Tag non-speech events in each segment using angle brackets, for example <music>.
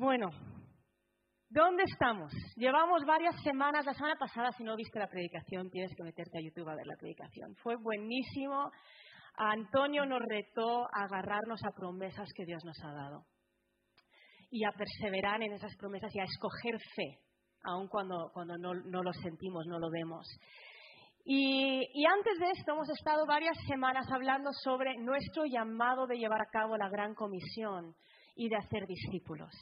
Bueno, ¿dónde estamos? Llevamos varias semanas, la semana pasada, si no viste la predicación, tienes que meterte a YouTube a ver la predicación. Fue buenísimo. Antonio nos retó a agarrarnos a promesas que Dios nos ha dado y a perseverar en esas promesas y a escoger fe, aun cuando, cuando no, lo sentimos, no lo vemos. Y, y, antes de esto hemos estado varias semanas hablando sobre nuestro llamado de llevar a cabo la gran comisión y de hacer discípulos.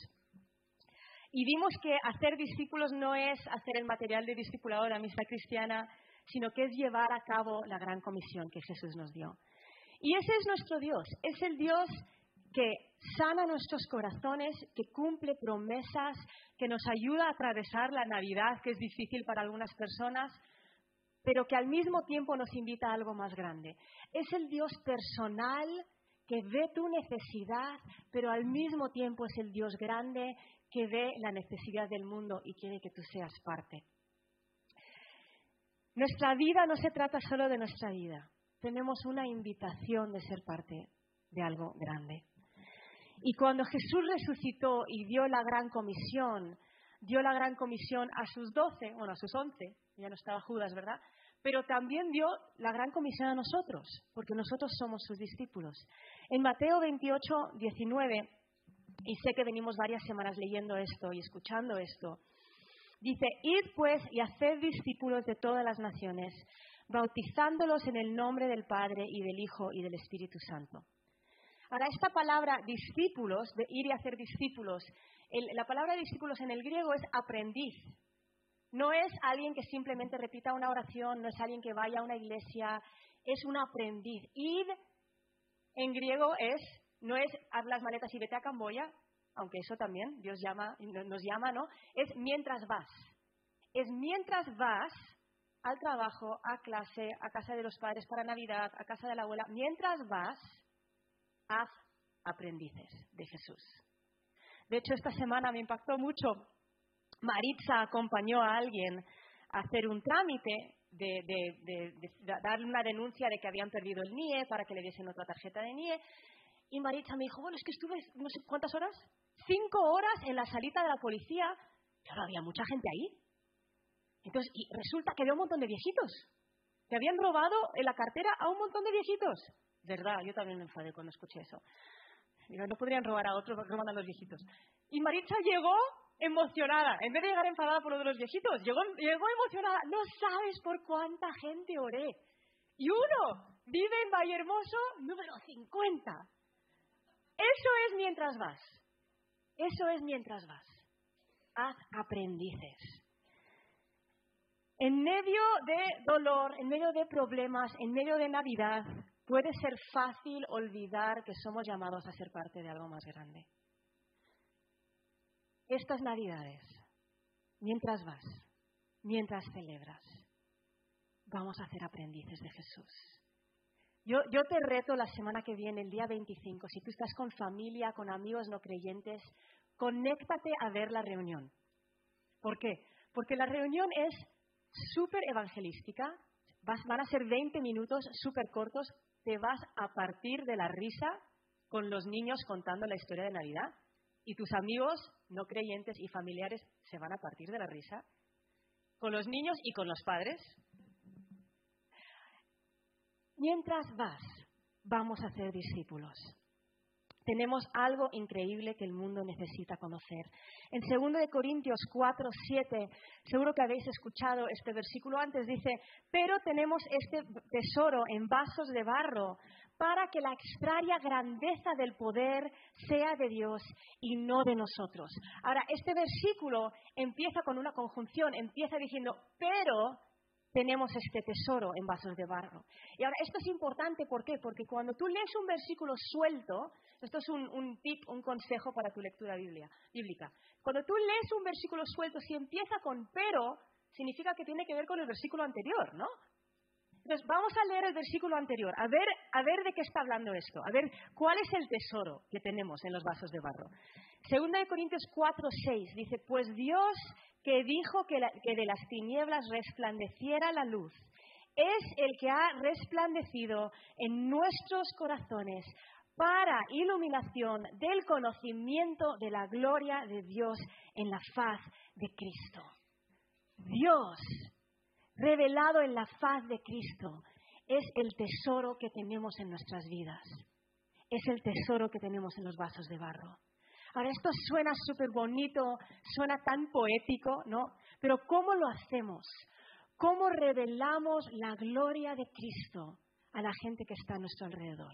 Y vimos que hacer discípulos no es hacer el material de discipulado de la amistad cristiana, sino que es llevar a cabo la gran comisión que Jesús nos dio. Y ese es nuestro Dios, es el Dios que sana nuestros corazones, que cumple promesas, que nos ayuda a atravesar la Navidad, que es difícil para algunas personas, pero que al mismo tiempo nos invita a algo más grande. Es el Dios personal que ve tu necesidad, pero al mismo tiempo es el Dios grande que ve la necesidad del mundo y quiere que tú seas parte. Nuestra vida no se trata solo de nuestra vida. Tenemos una invitación de ser parte de algo grande. Y cuando Jesús resucitó y dio la gran comisión, dio la gran comisión a sus doce, bueno, a sus once, ya no estaba Judas, ¿verdad? Pero también dio la gran comisión a nosotros, porque nosotros somos sus discípulos. En Mateo 28, 19, y sé que venimos varias semanas leyendo esto y escuchando esto, dice, id pues y haced discípulos de todas las naciones, bautizándolos en el nombre del Padre y del Hijo y del Espíritu Santo. Ahora, esta palabra discípulos, de ir y hacer discípulos, la palabra discípulos en el griego es aprendiz. No es alguien que simplemente repita una oración, no es alguien que vaya a una iglesia, es un aprendiz. Ir en griego es no es haz las maletas y vete a Camboya, aunque eso también Dios llama, nos llama, ¿no? Es mientras vas. Es mientras vas al trabajo, a clase, a casa de los padres para Navidad, a casa de la abuela, mientras vas, haz aprendices de Jesús. De hecho, esta semana me impactó mucho. Maritza acompañó a alguien a hacer un trámite de, de, darle una denuncia de que habían perdido el NIE para que le diesen otra tarjeta de NIE. Y Maritza me dijo, bueno, es que estuve no sé cuántas horas, cinco horas en la salita de la policía, claro, había mucha gente ahí. Entonces, y resulta que había un montón de viejitos, que habían robado en la cartera a un montón de viejitos. Verdad, yo también me enfadé cuando escuché eso. No podrían robar a otros porque roban a los viejitos. Y Maritza llegó emocionada, en vez de llegar enfadada por lo de los viejitos, llegó, llegó emocionada. No sabes por cuánta gente oré. Y uno vive en Valle Hermoso número 50. Eso es mientras vas. Eso es mientras vas. Haz aprendices. En medio de dolor, en medio de problemas, en medio de Navidad, puede ser fácil olvidar que somos llamados a ser parte de algo más grande. Estas Navidades, mientras vas, mientras celebras, vamos a ser aprendices de Jesús. Yo, te reto la semana que viene, el día 25, si tú estás con familia, con amigos no creyentes, conéctate a ver la reunión. ¿Por qué? Porque la reunión es súper evangelística, van a ser 20 minutos súper cortos, te vas a partir de la risa con los niños contando la historia de Navidad y tus amigos no creyentes y familiares se van a partir de la risa con los niños y con los padres Mientras vas, vamos a ser discípulos. Tenemos algo increíble que el mundo necesita conocer. En 2 Corintios 4, 7, seguro que habéis escuchado este versículo antes, dice, pero tenemos este tesoro en vasos de barro para que la extraña grandeza del poder sea de Dios y no de nosotros. Ahora, este versículo empieza con una conjunción, empieza diciendo, pero tenemos este tesoro en vasos de barro. Y ahora, esto es importante, ¿por qué? Porque cuando tú lees un versículo suelto, esto es un, tip, un consejo para tu lectura bíblica. Cuando tú lees un versículo suelto, si empieza con pero, significa que tiene que ver con el versículo anterior, ¿no? Entonces, vamos a leer el versículo anterior, a ver, a ver de qué está hablando esto, a ver cuál es el tesoro que tenemos en los vasos de barro. Segunda de Corintios 4, 6 dice, pues Dios que dijo que, que de las tinieblas resplandeciera la luz, es el que ha resplandecido en nuestros corazones para iluminación del conocimiento de la gloria de Dios en la faz de Cristo. Dios, revelado en la faz de Cristo, es el tesoro que tenemos en nuestras vidas. Es el tesoro que tenemos en los vasos de barro. Ahora, esto suena súper bonito, suena tan poético, ¿no? Pero ¿cómo lo hacemos? ¿Cómo revelamos la gloria de Cristo a la gente que está a nuestro alrededor?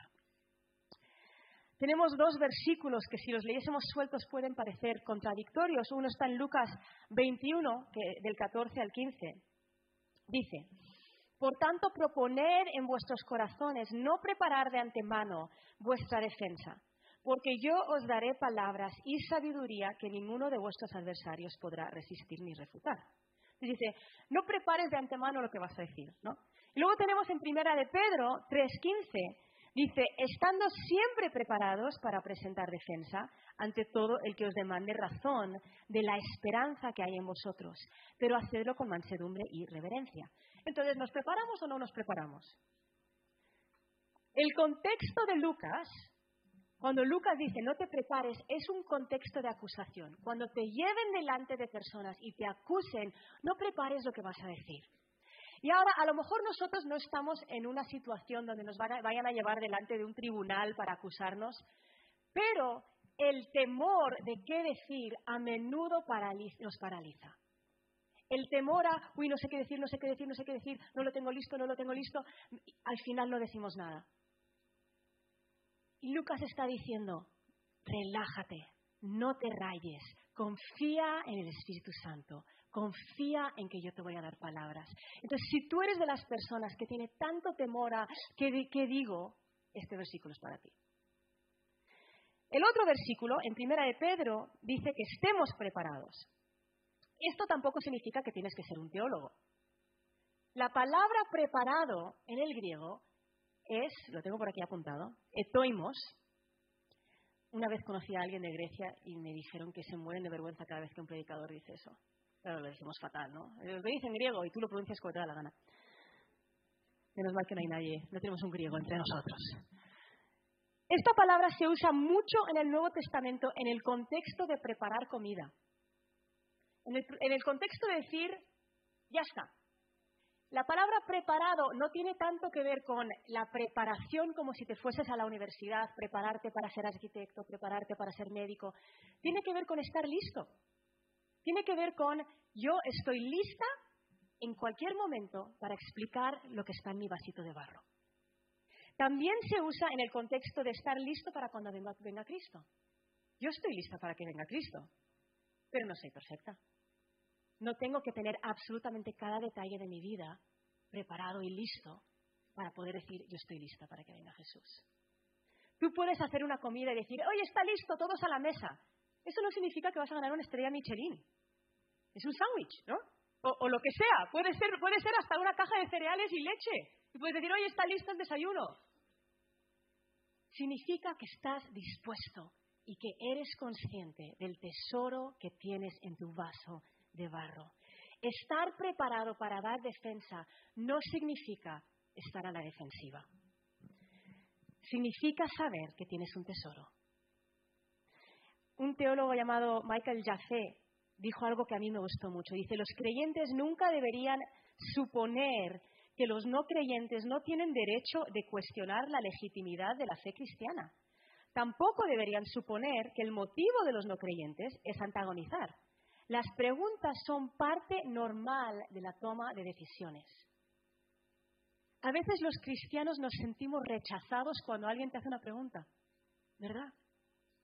Tenemos dos versículos que si los leyésemos sueltos pueden parecer contradictorios. Uno está en Lucas 21, del 14 al 15. Dice, por tanto, proponer en vuestros corazones no preparar de antemano vuestra defensa, porque yo os daré palabras y sabiduría que ninguno de vuestros adversarios podrá resistir ni refutar. dice, no prepares de antemano lo que vas a decir. Y luego tenemos en primera de Pedro 3.15, Dice, estando siempre preparados para presentar defensa ante todo el que os demande razón de la esperanza que hay en vosotros, pero hacedlo con mansedumbre y reverencia. Entonces, ¿nos preparamos o no nos preparamos? El contexto de Lucas, cuando Lucas dice no te prepares, es un contexto de acusación. Cuando te lleven delante de personas y te acusen, no prepares lo que vas a decir. Y ahora, a lo mejor nosotros no estamos en una situación donde nos vayan a llevar delante de un tribunal para acusarnos, pero el temor de qué decir a menudo nos paraliza. El temor a, uy, no sé qué decir, no sé qué decir, no sé qué decir, no lo tengo listo, no lo tengo listo, al final no decimos nada. Y Lucas está diciendo, relájate, no te rayes, confía en el Espíritu Santo, confía en que yo te voy a dar palabras. Entonces, si tú eres de las personas que tiene tanto temor a qué, digo, este versículo es para ti. El otro versículo, en primera de Pedro, dice que estemos preparados. Esto tampoco significa que tienes que ser un teólogo. La palabra preparado en el griego es, lo tengo por aquí apuntado, etoimos, una vez conocí a alguien de Grecia y me dijeron que se mueren de vergüenza cada vez que un predicador dice eso. Pero lo decimos fatal, ¿no? Lo dice en griego y tú lo pronuncias como te da la gana. Menos mal que no hay nadie, no tenemos un griego entre nosotros. Esta palabra se usa mucho en el Nuevo Testamento en el contexto de preparar comida. En el, en el contexto de decir, ya está, la palabra preparado no tiene tanto que ver con la preparación como si te fueses a la universidad, prepararte para ser arquitecto, prepararte para ser médico. Tiene que ver con estar listo. Tiene que ver con yo estoy lista en cualquier momento para explicar lo que está en mi vasito de barro. También se usa en el contexto de estar listo para cuando venga, Cristo. Yo estoy lista para que venga Cristo, pero no soy perfecta. No tengo que tener absolutamente cada detalle de mi vida preparado y listo para poder decir, yo estoy lista para que venga Jesús. Tú puedes hacer una comida y decir, oye, está listo, todos a la mesa. Eso no significa que vas a ganar una estrella Michelin. Es un sándwich, ¿no? O, lo que sea. Puede ser, puede ser hasta una caja de cereales y leche. Y puedes decir, oye, está listo el desayuno. Significa que estás dispuesto y que eres consciente del tesoro que tienes en tu vaso de barro. Estar preparado para dar defensa no significa estar a la defensiva. Significa saber que tienes un tesoro. Un teólogo llamado Michael Jaffe dijo algo que a mí me gustó mucho. Dice, los creyentes nunca deberían suponer que los no creyentes no tienen derecho de cuestionar la legitimidad de la fe cristiana. Tampoco deberían suponer que el motivo de los no creyentes es antagonizar. Las preguntas son parte normal de la toma de decisiones. A veces los cristianos nos sentimos rechazados cuando alguien te hace una pregunta, ¿verdad?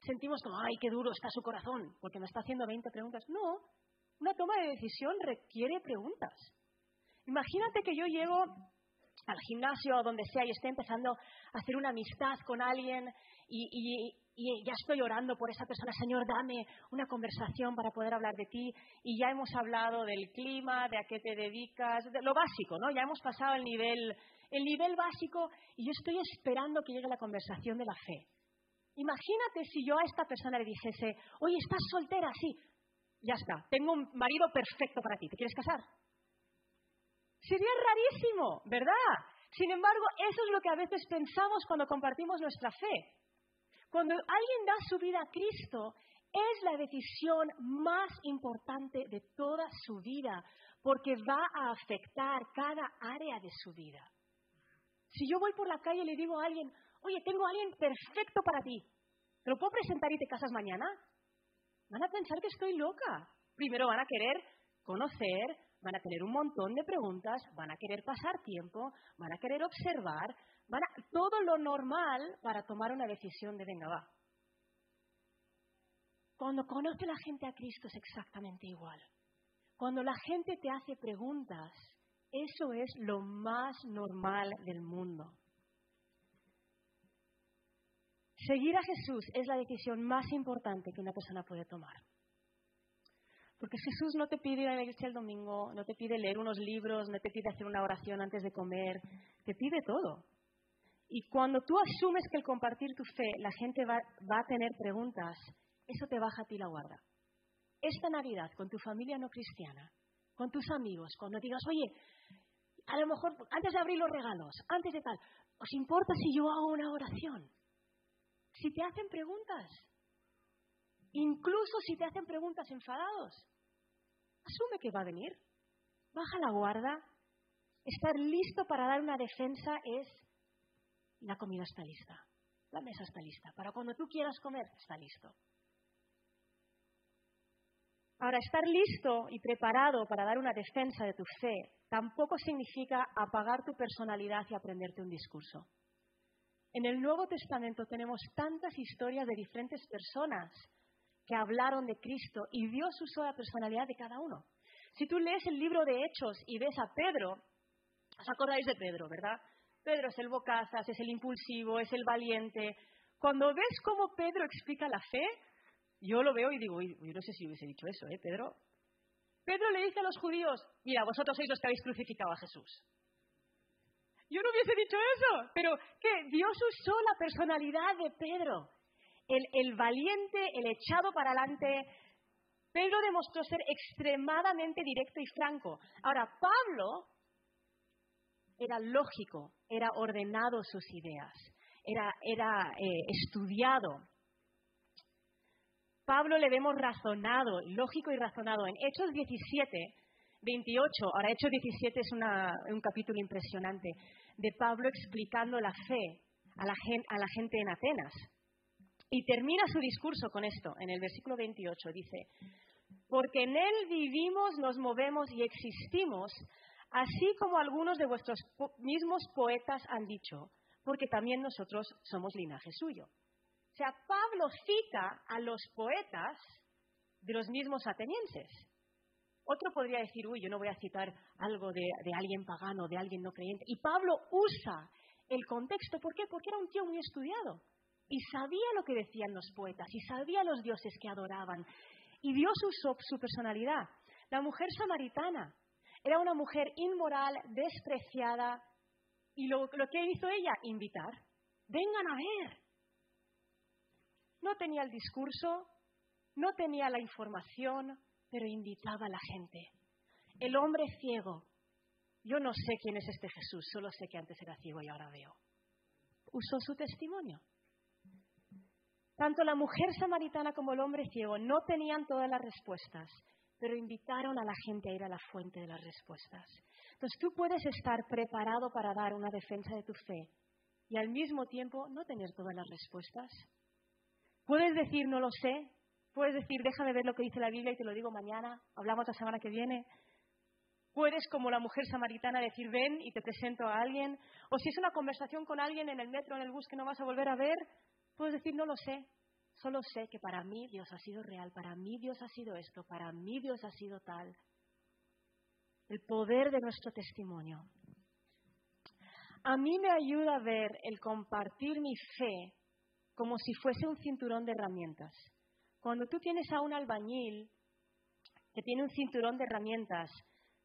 Sentimos como, ay, qué duro está su corazón, porque me está haciendo 20 preguntas. No, una toma de decisión requiere preguntas. Imagínate que yo llego al gimnasio o donde sea y esté empezando a hacer una amistad con alguien y, y ya estoy orando por esa persona, Señor, dame una conversación para poder hablar de ti. Y ya hemos hablado del clima, de a qué te dedicas, de lo básico, ¿no? Ya hemos pasado el nivel, el nivel básico y yo estoy esperando que llegue la conversación de la fe. Imagínate si yo a esta persona le dijese, oye, ¿estás soltera? Sí, ya está, tengo un marido perfecto para ti, ¿te quieres casar? Sería rarísimo, ¿verdad? Sin embargo, eso es lo que a veces pensamos cuando compartimos nuestra fe. Cuando alguien da su vida a Cristo, es la decisión más importante de toda su vida, porque va a afectar cada área de su vida. Si yo voy por la calle y le digo a alguien, oye, tengo a alguien perfecto para ti, ¿te lo puedo presentar y te casas mañana? Van a pensar que estoy loca. Primero van a querer conocer, van a tener un montón de preguntas, van a querer pasar tiempo, van a querer observar, van a, todo lo normal para tomar una decisión de venga, va. Cuando conoce la gente a Cristo es exactamente igual. Cuando la gente te hace preguntas, eso es lo más normal del mundo. Seguir a Jesús es la decisión más importante que una persona puede tomar. Porque Jesús no te pide ir el domingo, no te pide leer unos libros, no te pide hacer una oración antes de comer, te pide todo. Y cuando tú asumes que el compartir tu fe, la gente va, va a tener preguntas, eso te baja a ti la guarda. Esta Navidad, con tu familia no cristiana, con tus amigos, cuando digas, oye, a lo mejor antes de abrir los regalos, antes de tal, ¿os importa si yo hago una oración? Si te hacen preguntas, incluso si te hacen preguntas enfadados, asume que va a venir, baja la guarda, estar listo para dar una defensa es la comida está lista, la mesa está lista, para cuando tú quieras comer está listo. Ahora, estar listo y preparado para dar una defensa de tu fe tampoco significa apagar tu personalidad y aprenderte un discurso. En el Nuevo Testamento tenemos tantas historias de diferentes personas que hablaron de Cristo y Dios usó la personalidad de cada uno. Si tú lees el libro de Hechos y ves a Pedro, os acordáis de Pedro, ¿verdad? Pedro es el bocazas, es el impulsivo, es el valiente. Cuando ves cómo Pedro explica la fe, yo lo veo y digo, yo no sé si hubiese dicho eso, ¿eh, Pedro? Pedro le dice a los judíos, mira, vosotros sois los que habéis crucificado a Jesús. Yo no hubiese dicho eso, pero que Dios usó la personalidad de Pedro el, valiente, el echado para adelante. Pedro demostró ser extremadamente directo y franco. Ahora, Pablo era lógico, era ordenado sus ideas, era, era eh, estudiado. Pablo le vemos razonado, lógico y razonado. En Hechos 17, 28, ahora Hechos 17 es un capítulo impresionante, de Pablo explicando la fe a la gente en Atenas. Y termina su discurso con esto, en el versículo 28, dice, porque en Él vivimos, nos movemos y existimos, así como algunos de vuestros mismos poetas han dicho, porque también nosotros somos linaje suyo. O sea, Pablo cita a los poetas de los mismos atenienses. Otro podría decir, uy, yo no voy a citar algo de, alguien pagano, de alguien no creyente. Y Pablo usa el contexto, ¿por qué? Porque era un tío muy estudiado y sabía lo que decían los poetas y sabía los dioses que adoraban. Y Dios usó su personalidad. La mujer samaritana era una mujer inmoral, despreciada, y lo, que hizo ella, invitar. Vengan a ver. No tenía el discurso, no tenía la información, pero invitaba a la gente. El hombre ciego. Yo no sé quién es este Jesús, solo sé que antes era ciego y ahora veo. Usó su testimonio. Tanto la mujer samaritana como el hombre ciego no tenían todas las respuestas, pero invitaron a la gente a ir a la fuente de las respuestas. Entonces tú puedes estar preparado para dar una defensa de tu fe y al mismo tiempo no tener todas las respuestas. Puedes decir no lo sé, puedes decir déjame ver lo que dice la Biblia y te lo digo mañana, hablamos la semana que viene. Puedes, como la mujer samaritana, decir ven y te presento a alguien. O si es una conversación con alguien en el metro, en el bus que no vas a volver a ver, Puedes decir, no lo sé, solo sé que para mí Dios ha sido real, para mí Dios ha sido esto, para mí Dios ha sido tal. El poder de nuestro testimonio. A mí me ayuda a ver el compartir mi fe como si fuese un cinturón de herramientas. Cuando tú tienes a un albañil que tiene un cinturón de herramientas,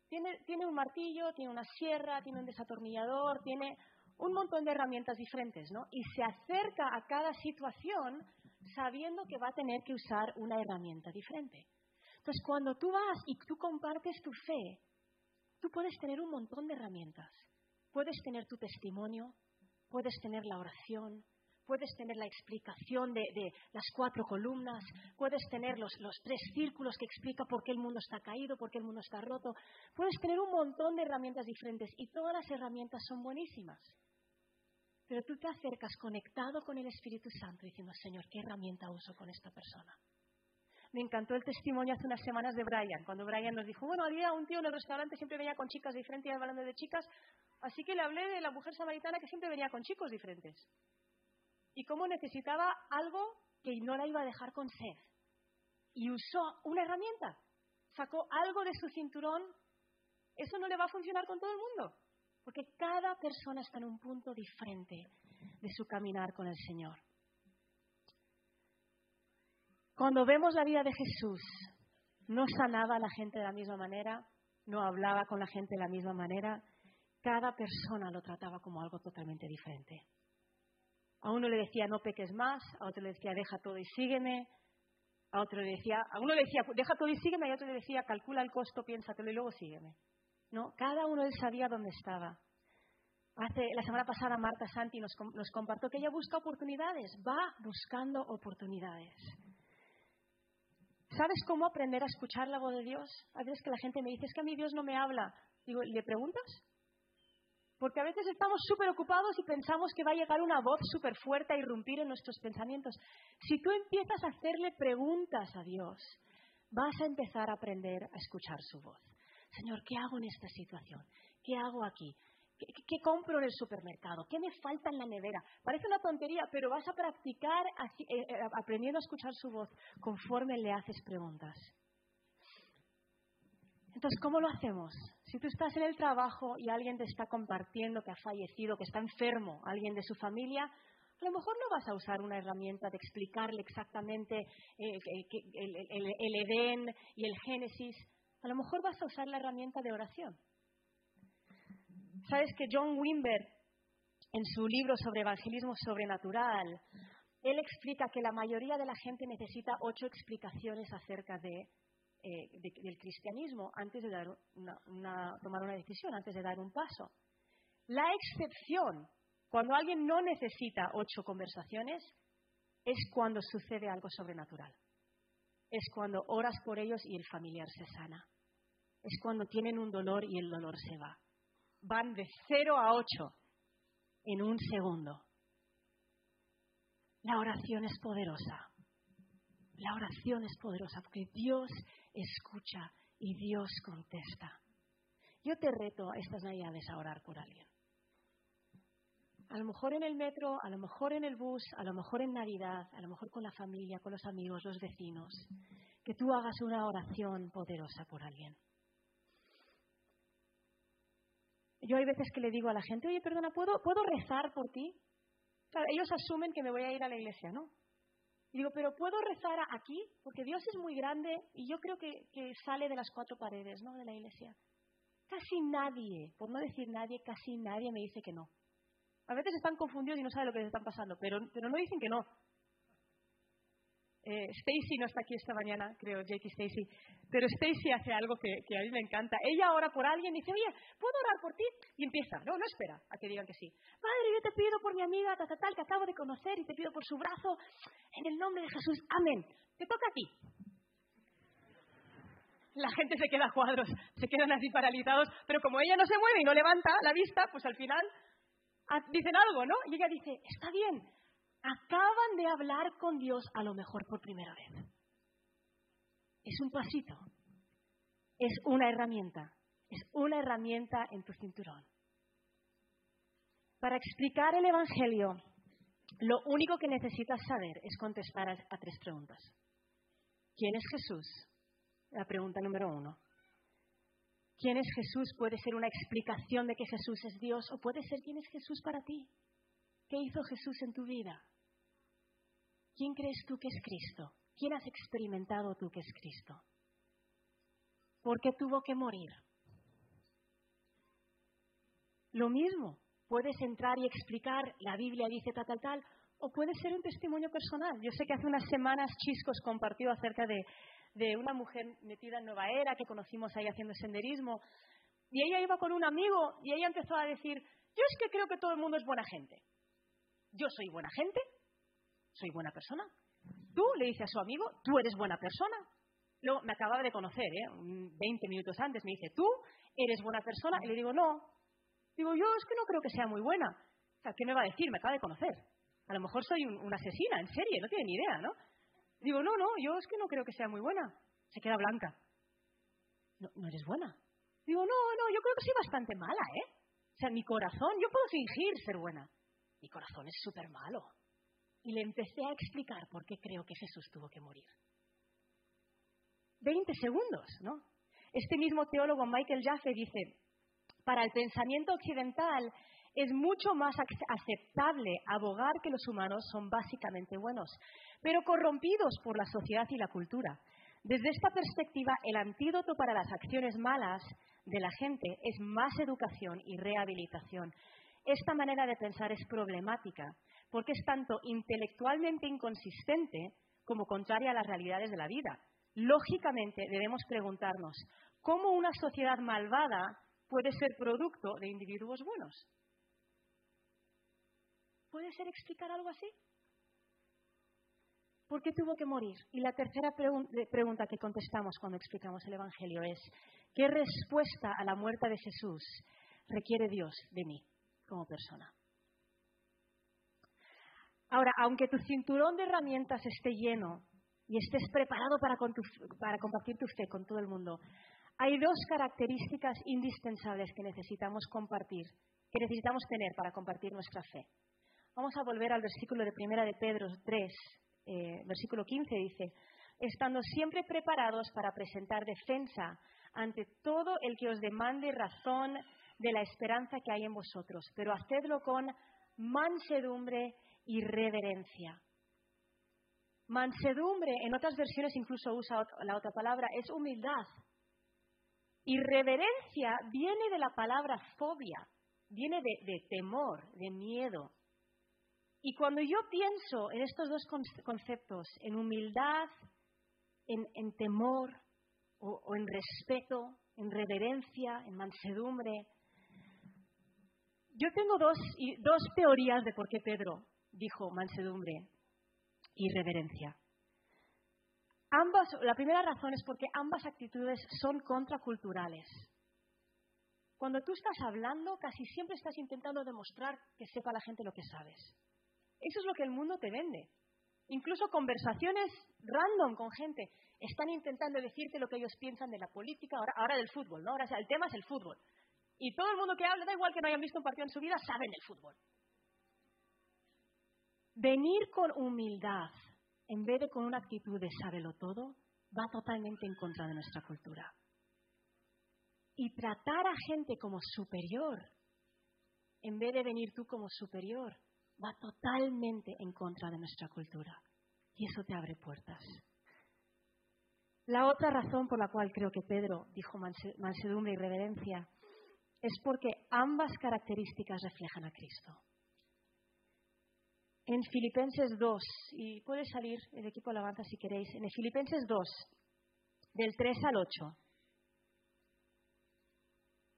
tiene, un martillo, tiene una sierra, tiene un desatornillador, tiene un montón de herramientas diferentes, ¿no? Y se acerca a cada situación sabiendo que va a tener que usar una herramienta diferente. Entonces, cuando tú vas y tú compartes tu fe, tú puedes tener un montón de herramientas. Puedes tener tu testimonio, puedes tener la oración, puedes tener la explicación de, las cuatro columnas, puedes tener los, los, tres círculos que explica por qué el mundo está caído, por qué el mundo está roto, puedes tener un montón de herramientas diferentes y todas las herramientas son buenísimas. Pero tú te acercas conectado con el Espíritu Santo diciendo, Señor, ¿qué herramienta uso con esta persona? Me encantó el testimonio hace unas semanas de Brian, cuando Brian nos dijo, bueno, había un tío en el restaurante, siempre venía con chicas diferentes, y hablando de chicas, así que le hablé de la mujer samaritana que siempre venía con chicos diferentes. Y cómo necesitaba algo que no la iba a dejar con sed. Y usó una herramienta, sacó algo de su cinturón. Eso no le va a funcionar con todo el mundo, porque cada persona está en un punto diferente de su caminar con el Señor. Cuando vemos la vida de Jesús, no sanaba a la gente de la misma manera, no hablaba con la gente de la misma manera, cada persona lo trataba como algo totalmente diferente. A uno le decía no peques más, a otro le decía deja todo y sígueme, a otro le decía, a uno le decía deja todo y sígueme, y a otro le decía calcula el costo, piénsatelo y luego sígueme. No, cada uno él sabía dónde estaba. Hace, la semana pasada Marta Santi nos, nos compartió que ella busca oportunidades, va buscando oportunidades. ¿Sabes cómo aprender a escuchar la voz de Dios? A veces que la gente me dice, es que a mí Dios no me habla. Digo, ¿le preguntas? Porque a veces estamos súper ocupados y pensamos que va a llegar una voz súper fuerte a irrumpir en nuestros pensamientos. Si tú empiezas a hacerle preguntas a Dios, vas a empezar a aprender a escuchar su voz. Señor, ¿qué hago en esta situación? ¿Qué hago aquí? ¿Qué, compro en el supermercado? ¿Qué me falta en la nevera? Parece una tontería, pero vas a practicar eh, eh, aprendiendo a escuchar su voz conforme le haces preguntas. Entonces, ¿cómo lo hacemos? Si tú estás en el trabajo y alguien te está compartiendo que ha fallecido, que está enfermo, alguien de su familia, a lo mejor no vas a usar una herramienta de explicarle exactamente eh, el, el Edén y el Génesis. A lo mejor vas a usar la herramienta de oración. Sabes que John Wimber, en su libro sobre evangelismo sobrenatural, él explica que la mayoría de la gente necesita ocho explicaciones acerca de, eh, del cristianismo antes de dar una, tomar una decisión, antes de dar un paso. La excepción, cuando alguien no necesita ocho conversaciones, es cuando sucede algo sobrenatural. Es cuando oras por ellos y el familiar se sana. Es cuando tienen un dolor y el dolor se va van de 0 a 8 en un segundo. La oración es poderosa. La oración es poderosa porque Dios escucha y Dios contesta. Yo te reto a estas navidades a orar por alguien. A lo mejor en el metro, a lo mejor en el bus, a lo mejor en Navidad, a lo mejor con la familia, con los amigos, los vecinos. Que tú hagas una oración poderosa por alguien. Yo hay veces que le digo a la gente, oye, perdona, ¿puedo, ¿puedo rezar por ti? ellos asumen que me voy a ir a la iglesia, ¿no? Y digo, pero ¿puedo rezar aquí? Porque Dios es muy grande y yo creo que, que sale de las cuatro paredes, ¿no? De la iglesia. Casi nadie, por no decir nadie, casi nadie me dice que no. A veces están confundidos y no saben lo que les están pasando, pero, pero no dicen que no. Eh, Stacy no está aquí esta mañana, creo, Jake Stacy, pero Stacy hace algo que, a mí me encanta. Ella ora por alguien y dice, oye, ¿puedo orar por ti? Y empieza, no, no espera a que digan que sí. Padre, yo te pido por mi amiga, tal, tal, que acabo de conocer y te pido por su brazo, en el nombre de Jesús, amén. Te toca a ti. La gente se queda a cuadros, se quedan así paralizados, pero como ella no se mueve y no levanta la vista, pues al final ah, dicen algo, ¿no? Y ella dice, está bien, acaban de hablar con Dios a lo mejor por primera vez. Es un pasito, es una herramienta, es una herramienta en tu cinturón. Para explicar el Evangelio, lo único que necesitas saber es contestar a, tres preguntas. ¿Quién es Jesús? La pregunta número uno. ¿Quién es Jesús? Puede ser una explicación de que Jesús es Dios o puede ser quién es Jesús para ti. ¿Qué hizo Jesús en tu vida? ¿Quién crees tú que es Cristo? ¿Quién has experimentado tú que es Cristo? ¿Por qué tuvo que morir? Lo mismo, puedes entrar y explicar, la Biblia dice tal, tal, tal, o puede ser un testimonio personal. Yo sé que hace unas semanas Chiscos compartió acerca de, de una mujer metida en Nueva Era que conocimos ahí haciendo senderismo, y ella iba con un amigo y ella empezó a decir, yo es que creo que todo el mundo es buena gente. Yo soy buena gente, soy buena persona. Tú le dices a su amigo, tú eres buena persona. Luego me acababa de conocer, ¿eh? 20 minutos antes, me dice, tú eres buena persona. Y le digo, no. Digo, yo es que no creo que sea muy buena. O sea, ¿qué me va a decir? Me acaba de conocer. A lo mejor soy una asesina, en serie, no tiene ni idea, ¿no? Digo, no, no, yo es que no creo que sea muy buena. Se queda blanca. No, no eres buena. Digo, no, no, yo creo que soy bastante mala, ¿eh? O sea, mi corazón, yo puedo fingir ser buena. Mi corazón es súper malo. Y le empecé a explicar por qué creo que Jesús tuvo que morir. Veinte segundos, ¿no? Este mismo teólogo Michael Jaffe dice, para el pensamiento occidental es mucho más aceptable abogar que los humanos son básicamente buenos, pero corrompidos por la sociedad y la cultura. Desde esta perspectiva, el antídoto para las acciones malas de la gente es más educación y rehabilitación. Esta manera de pensar es problemática porque es tanto intelectualmente inconsistente como contraria a las realidades de la vida. Lógicamente debemos preguntarnos, ¿cómo una sociedad malvada puede ser producto de individuos buenos? ¿Puede ser explicar algo así? ¿Por qué tuvo que morir? Y la tercera pregunta que contestamos cuando explicamos el Evangelio es, ¿qué respuesta a la muerte de Jesús requiere Dios de mí como persona? Ahora, aunque tu cinturón de herramientas esté lleno y estés preparado para, para compartir tu fe con todo el mundo, hay dos características indispensables que necesitamos compartir, que necesitamos tener para compartir nuestra fe. Vamos a volver al versículo de primera de Pedro 3, eh, versículo 15 dice, estando siempre preparados para presentar defensa ante todo el que os demande razón de la esperanza que hay en vosotros, pero hacedlo con mansedumbre y reverencia. Mansedumbre, en otras versiones incluso usa la otra palabra, es humildad. Y reverencia viene de la palabra fobia, viene de temor, de miedo. Y cuando yo pienso en estos dos conceptos, en humildad, en, temor o, en respeto, en reverencia, en mansedumbre, yo tengo dos, dos teorías de por qué Pedro dijo mansedumbre y reverencia. Ambas, la primera razón es porque ambas actitudes son contraculturales. Cuando tú estás hablando, casi siempre estás intentando demostrar que sepa la gente lo que sabes. Eso es lo que el mundo te vende. Incluso conversaciones random con gente están intentando decirte lo que ellos piensan de la política, ahora, ahora del fútbol, ¿no? Ahora el tema es el fútbol. Y todo el mundo que habla, da igual que no hayan visto un partido en su vida, saben del fútbol. Venir con humildad en vez de con una actitud de sábelo todo, va totalmente en contra de nuestra cultura. Y tratar a gente como superior, en vez de venir tú como superior, va totalmente en contra de nuestra cultura. Y eso te abre puertas. La otra razón por la cual creo que Pedro dijo mansedumbre y reverencia es porque ambas características reflejan a Cristo. En Filipenses 2, y puede salir el equipo alabanza si queréis, en Filipenses 2, del 3 al 8,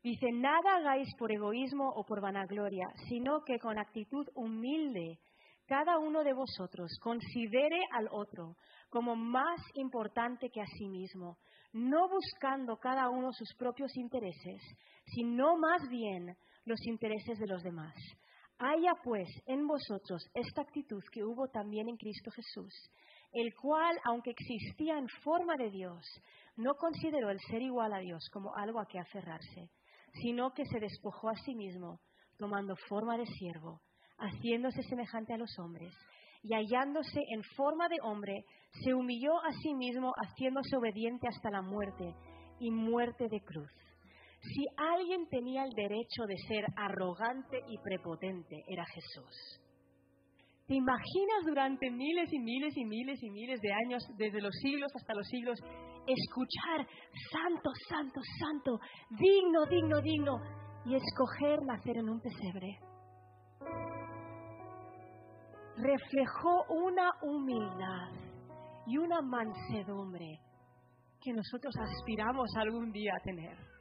Dice, nada hagáis por egoísmo o por vanagloria, sino que con actitud humilde cada uno de vosotros considere al otro como más importante que a sí mismo, no buscando cada uno sus propios intereses, sino más bien los intereses de los demás. Haya pues en vosotros esta actitud que hubo también en Cristo Jesús, el cual, aunque existía en forma de Dios, no consideró el ser igual a Dios como algo a que aferrarse sino que se despojó a sí mismo, tomando forma de siervo, haciéndose semejante a los hombres, y hallándose en forma de hombre, se humilló a sí mismo, haciéndose obediente hasta la muerte, y muerte de cruz. Si alguien tenía el derecho de ser arrogante y prepotente, era Jesús. ¿Te imaginas durante miles y miles y miles y miles de años, desde los siglos hasta los siglos, escuchar santo, santo, santo, digno, digno, digno, y escoger nacer en un pesebre. Reflejó una humildad y una mansedumbre que nosotros aspiramos algún día a tener.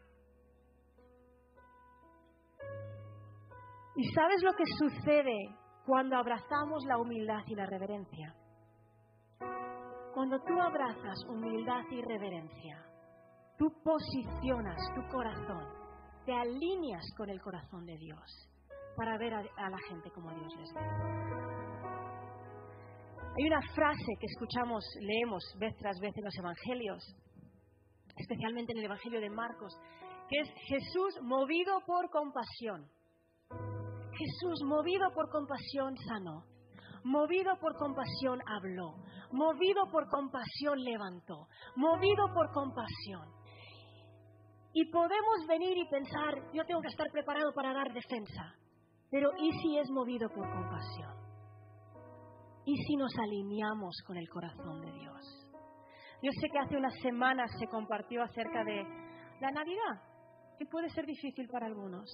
¿Y sabes lo que sucede cuando abrazamos la humildad y la reverencia. Cuando tú abrazas humildad y reverencia, tú posicionas tu corazón, te alineas con el corazón de Dios para ver a, la gente como Dios les ve. Hay una frase que escuchamos, leemos vez tras vez en los evangelios, especialmente en el evangelio de Marcos, que es Jesús movido por compasión. Jesús movido por compasión sanó, movido por compasión habló, movido por compasión levantó, movido por compasión. Y podemos venir y pensar, yo tengo que estar preparado para dar defensa. Pero ¿y si es movido por compasión? ¿Y si nos alineamos con el corazón de Dios? Yo sé que hace unas semanas se compartió acerca de la Navidad, que puede ser difícil para algunos.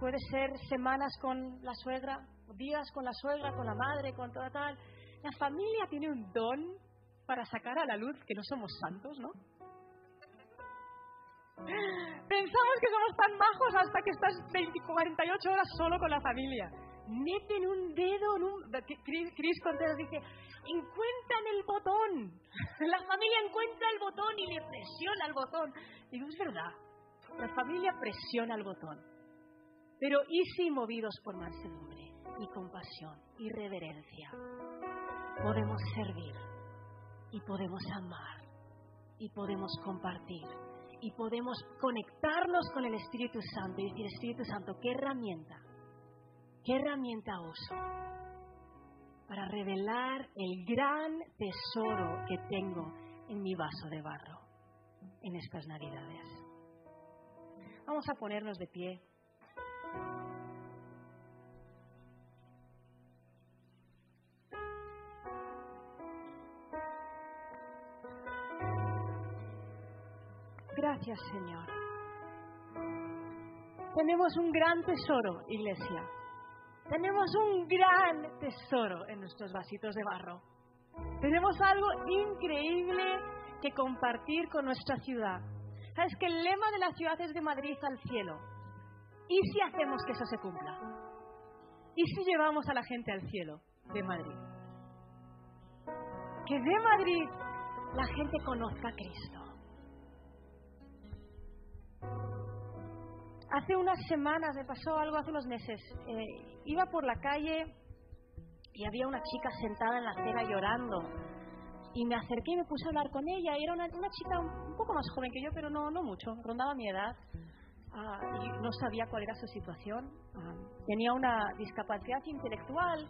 Puede ser semanas con la suegra, días con la suegra, con la madre, con toda tal. La familia tiene un don para sacar a la luz que no somos santos, ¿no? Pensamos que somos tan bajos hasta que estás 20, 48 horas solo con la familia. Meten un dedo en un... Chris Contreras dice, encuentran el botón. <laughs> La familia encuentra el botón y le presiona el botón. Digo, es verdad. La familia presiona el botón. Pero ¿y si movidos por mansedumbre y compasión y reverencia podemos servir y podemos amar y podemos compartir y podemos conectarnos con el Espíritu Santo y decir, Espíritu Santo, ¿qué herramienta? ¿Qué herramienta uso para revelar el gran tesoro que tengo en mi vaso de barro en estas Navidades? Vamos a ponernos de pie. Gracias, Señor. Tenemos un gran tesoro, iglesia. Tenemos un gran tesoro en nuestros vasitos de barro. Tenemos algo increíble que compartir con nuestra ciudad. ¿Sabes que el lema de la ciudad es de Madrid al cielo? ¿Y si hacemos que eso se cumpla? ¿Y si llevamos a la gente al cielo de Madrid? Que de Madrid la gente conozca a Cristo. Hace unas semanas, me pasó algo hace unos meses, eh, iba por la calle y había una chica sentada en la acera llorando. Y me acerqué y me puse a hablar con ella. Y era una, chica un poco más joven que yo, pero no, no mucho, rondaba mi edad. Ah, y no sabía cuál era su situación. Ah, tenía una discapacidad intelectual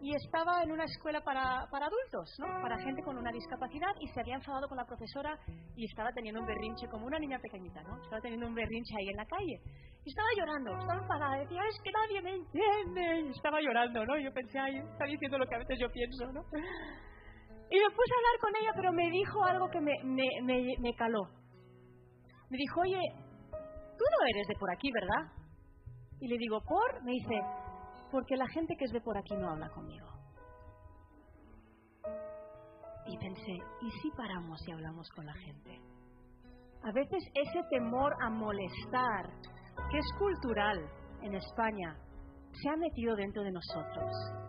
y estaba en una escuela para, para adultos, ¿no? para gente con una discapacidad y se había enfadado con la profesora y estaba teniendo un berrinche como una niña pequeñita, ¿no? estaba teniendo un berrinche ahí en la calle y estaba llorando, estaba enfadada, decía, es que nadie me entiende y estaba llorando, ¿no? Y yo pensé, ay, está diciendo lo que a veces yo pienso, ¿no? Y me puse a hablar con ella, pero me dijo algo que me, me, me, me caló. Me dijo, oye, tú no eres de por aquí, ¿verdad? Y le digo, ¿por? Me dice, porque la gente que es de por aquí no habla conmigo. Y pensé, ¿y si paramos y hablamos con la gente? A veces ese temor a molestar, que es cultural en España, se ha metido dentro de nosotros.